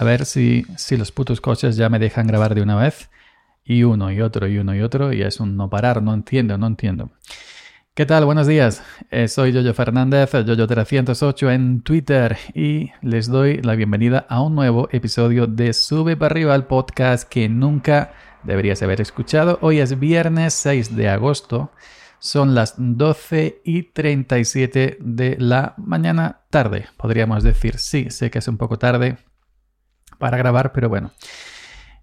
A ver si, si los putos coches ya me dejan grabar de una vez. Y uno y otro y uno y otro. Y es un no parar. No entiendo, no entiendo. ¿Qué tal? Buenos días. Eh, soy Yoyo Fernández, Yoyo308 en Twitter. Y les doy la bienvenida a un nuevo episodio de Sube para arriba al podcast que nunca deberías haber escuchado. Hoy es viernes 6 de agosto. Son las 12 y 37 de la mañana tarde, podríamos decir. Sí, sé que es un poco tarde para grabar, pero bueno,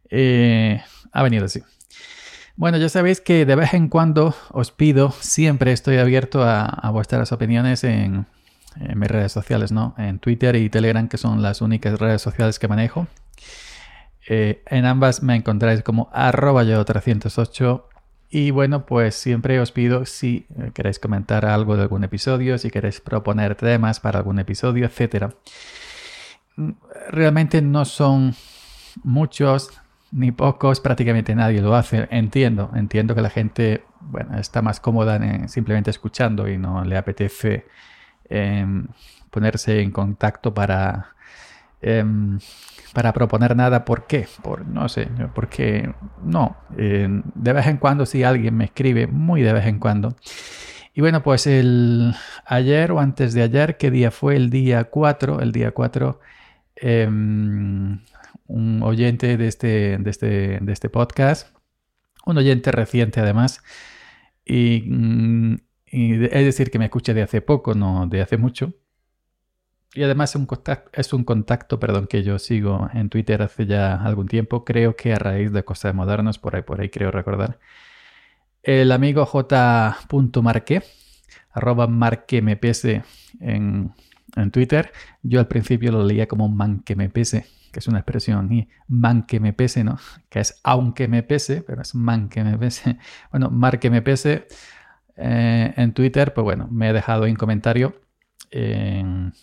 eh, ha venido así. Bueno, ya sabéis que de vez en cuando os pido, siempre estoy abierto a, vuestras opiniones en, mis redes sociales, ¿no? En Twitter y Telegram, que son las únicas redes sociales que manejo. Eh, en ambas me encontráis como arroba yo 308 y bueno, pues siempre os pido si queréis comentar algo de algún episodio, si queréis proponer temas para algún episodio, etc. Realmente no son muchos ni pocos, prácticamente nadie lo hace. Entiendo, entiendo que la gente bueno, está más cómoda en, simplemente escuchando y no le apetece em, ponerse en contacto para em, para proponer nada. ¿Por qué? Por, no sé, porque no. Eh, de vez en cuando si alguien me escribe, muy de vez en cuando. Y bueno, pues el ayer o antes de ayer, ¿qué día fue? El día 4, el día 4, em, un oyente de este, de, este, de este podcast, un oyente reciente además, y, mm, es decir, que me escucha de hace poco, no de hace mucho, y además es un contacto, es un contacto perdón, que yo sigo en Twitter hace ya algún tiempo. Creo que a raíz de cosas modernas, por ahí, por ahí creo recordar. El amigo J. Marque, arroba marquemps en, en Twitter. Yo al principio lo leía como man que me pese, que es una expresión, y man que me pese, ¿no? Que es aunque me pese, pero es man que me pese. Bueno, marque me pese eh, en Twitter, pues bueno, me he dejado en comentario en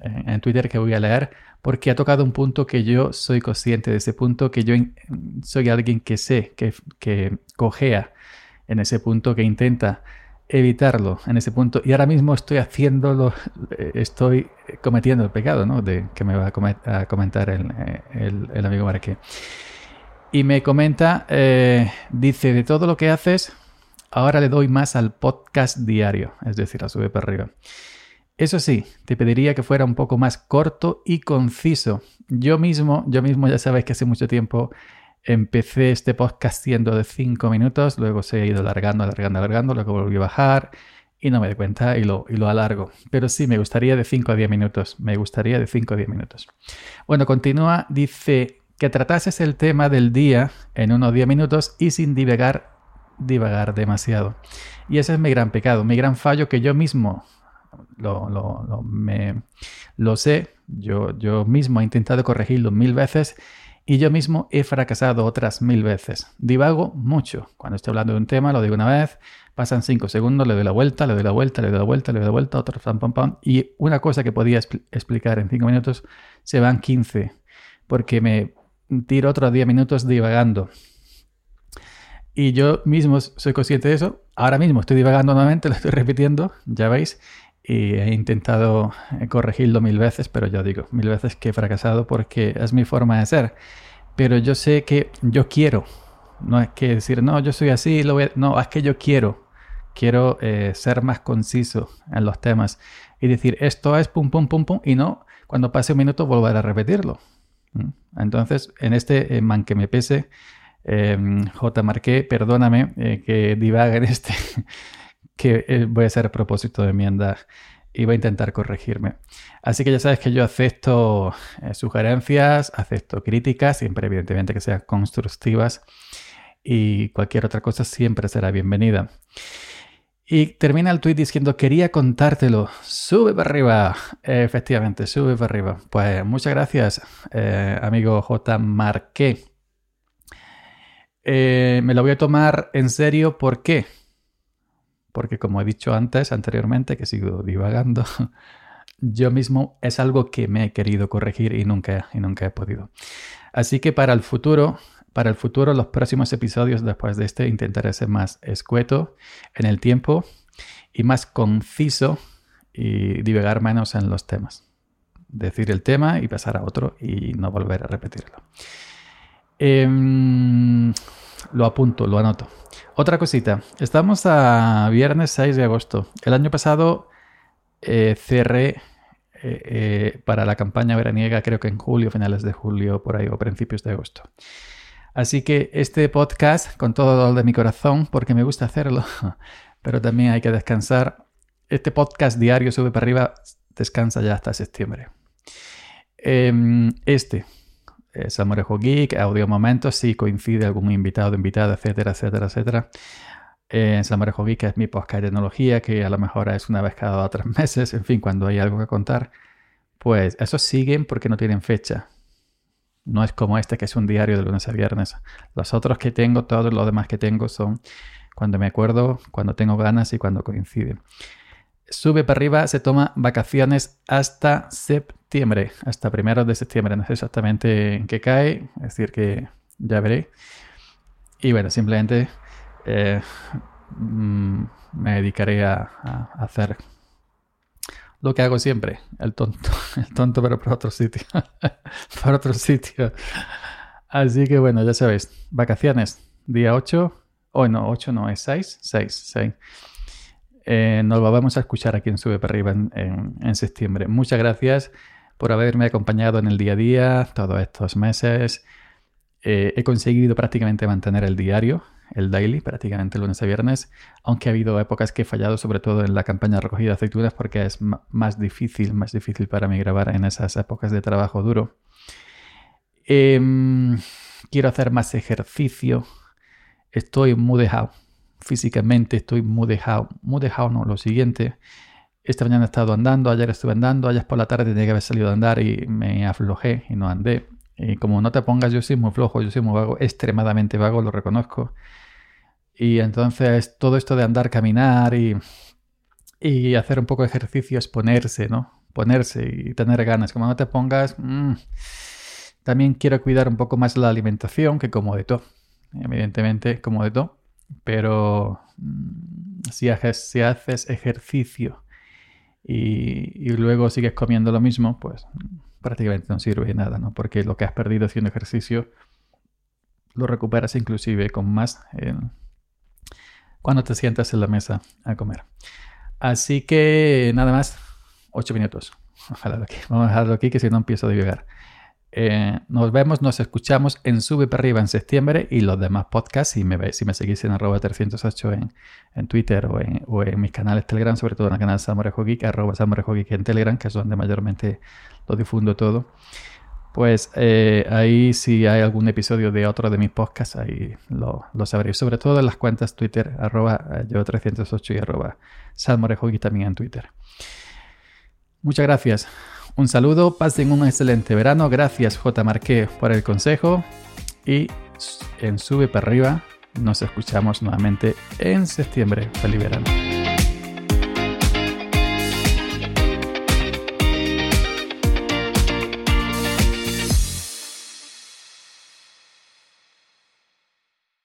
en Twitter que voy a leer porque ha tocado un punto que yo soy consciente de ese punto, que yo soy alguien que sé, que, que cojea en ese punto, que intenta evitarlo en ese punto y ahora mismo estoy haciéndolo, eh, estoy cometiendo el pecado, ¿no? De que me va a, comentar el, amigo Marque. Y me comenta, eh, dice, de todo lo que haces, ahora le doy más al podcast diario, es decir, a sube para arriba. Eso sí, te pediría que fuera un poco más corto y conciso. Yo mismo, yo mismo ya sabéis que hace mucho tiempo empecé este podcast siendo de 5 minutos, luego se ha ido alargando, alargando, alargando, luego volví a bajar y no me di cuenta y lo, y lo alargo. Pero sí, me gustaría de 5 a 10 minutos, me gustaría de 5 a 10 minutos. Bueno, continúa, dice que tratases el tema del día en unos 10 minutos y sin divagar, divagar demasiado. Y ese es mi gran pecado, mi gran fallo que yo mismo lo, lo, lo sé, yo, yo mismo he intentado corregirlo mil veces y yo mismo he fracasado otras mil veces. Divago mucho. Cuando estoy hablando de un tema, lo digo una vez, pasan cinco segundos, le doy la vuelta, le doy la vuelta, le doy la vuelta, le doy la vuelta, otro pam, pam, pam. Y una cosa que podía explicar en cinco minutos, se van 15, porque me tiro otros 10 minutos divagando. Y yo mismo soy consciente de eso. Ahora mismo estoy divagando nuevamente, lo estoy repitiendo, ya veis y he intentado eh, corregirlo mil veces, pero yo digo mil veces que he fracasado porque es mi forma de ser. Pero yo sé que yo quiero, no es que decir, no, yo soy así, lo no, es que yo quiero, quiero eh, ser más conciso en los temas y decir, esto es pum, pum, pum, pum, y no, cuando pase un minuto volver a repetirlo. Entonces, en este eh, man que me pese, J. Marqué, perdóname que divaga en este eh, voy a hacer a propósito de enmienda y voy a intentar corregirme. Así que ya sabes que yo acepto eh, sugerencias, acepto críticas, siempre evidentemente que sean constructivas y cualquier otra cosa siempre será bienvenida. Y termina el tweet diciendo, quería contártelo, sube para arriba. efectivamente, sube para arriba. Pues muchas gracias, eh, amigo J. Marqué. me lo voy a tomar en serio, ¿por qué? Porque como he dicho antes, anteriormente, que sigo divagando, yo mismo es algo que me he querido corregir y nunca, y nunca he podido. Así que para el futuro, para el futuro, los próximos episodios después de este intentaré ser más escueto en el tiempo y más conciso y divagar menos en los temas. decir el tema y pasar a otro y no volver a repetirlo. Em, lo apunto, lo anoto. Otra cosita, estamos a viernes 6 de agosto. El año pasado eh, cerré eh, eh, para la campaña veraniega, creo que en julio, finales de julio, por ahí, o principios de agosto. Así que este podcast, con todo de mi corazón, porque me gusta hacerlo, pero también hay que descansar. Este podcast diario sube para arriba, descansa ya hasta septiembre. Em, Samorejo Geek, Audio Momentos, si coincide algún invitado, invitada, etcétera, etcétera, etcétera. Eh, Samorejo Geek es mi podcast de tecnología, que a lo mejor es una vez cada dos tres meses, en fin, cuando hay algo que contar. Pues esos siguen porque no tienen fecha. No es como este que es un diario de lunes a viernes. Los otros que tengo, todos los demás que tengo son cuando me acuerdo, cuando tengo ganas y cuando coinciden. Sube para arriba, se toma vacaciones hasta septiembre, hasta primeros de septiembre. No sé exactamente en qué cae, es decir, que ya veré. Y bueno, simplemente eh, mm, me dedicaré a, hacer lo que hago siempre, el tonto, el tonto pero por otro sitio, por otro sitio. Así que bueno, ya sabéis, vacaciones, día 8, hoy no, 8 no, es 6, 6, 6. Eh, nos lo vamos a escuchar aquí en Sube para arriba en, septiembre. Muchas gracias por haberme acompañado en el día a día todos estos meses. Eh, he conseguido prácticamente mantener el diario, el daily, prácticamente lunes a viernes, aunque ha habido épocas que he fallado, sobre todo en la campaña de recogida de aceitunas, porque es más difícil, más difícil para mí grabar en esas épocas de trabajo duro. Em, quiero hacer más ejercicio. Estoy muy dejado físicamente estoy muy dejado. Muy dejado, no, lo siguiente. Esta mañana he estado andando, ayer estuve andando, ayer por la tarde tenía que haber salido a andar y me aflojé y no andé. Y como no te pongas, yo soy muy flojo, yo soy muy vago, extremadamente vago, lo reconozco. Y entonces todo esto de andar, caminar y, hacer un poco de ejercicio es ponerse, ¿no? Ponerse y tener ganas. Como no te pongas, mm, también quiero cuidar un poco más la alimentación, que como de todo. Evidentemente, como de todo. Pero mm, si haces, si haces ejercicio y, luego sigues comiendo lo mismo, pues prácticamente no sirve de nada, ¿no? Porque lo que has perdido haciendo ejercicio lo recuperas inclusive con más cuando te sientas en la mesa a comer. Así que nada más, 8 minutos. Vamos a dejarlo aquí que si no empiezo a divagar. Eh, nos vemos, nos escuchamos en Sube para arriba en septiembre y los demás podcasts, si me, si me seguís en arroba 308 en, en Twitter o en, mis canales Telegram, sobre todo en el canal Samorejo Geek, arroba en Telegram, que es donde mayormente lo difundo todo. Pues eh, ahí si hay algún episodio de otro de mis podcasts, ahí lo, lo sabréis. Sobre todo en las cuentas Twitter, arroba eh, yo 308 y arroba también en Twitter. Muchas gracias. Un saludo, pasen un excelente verano. Gracias J. Marqué por el consejo. Y en Sube para arriba nos escuchamos nuevamente en septiembre. Feliz verano.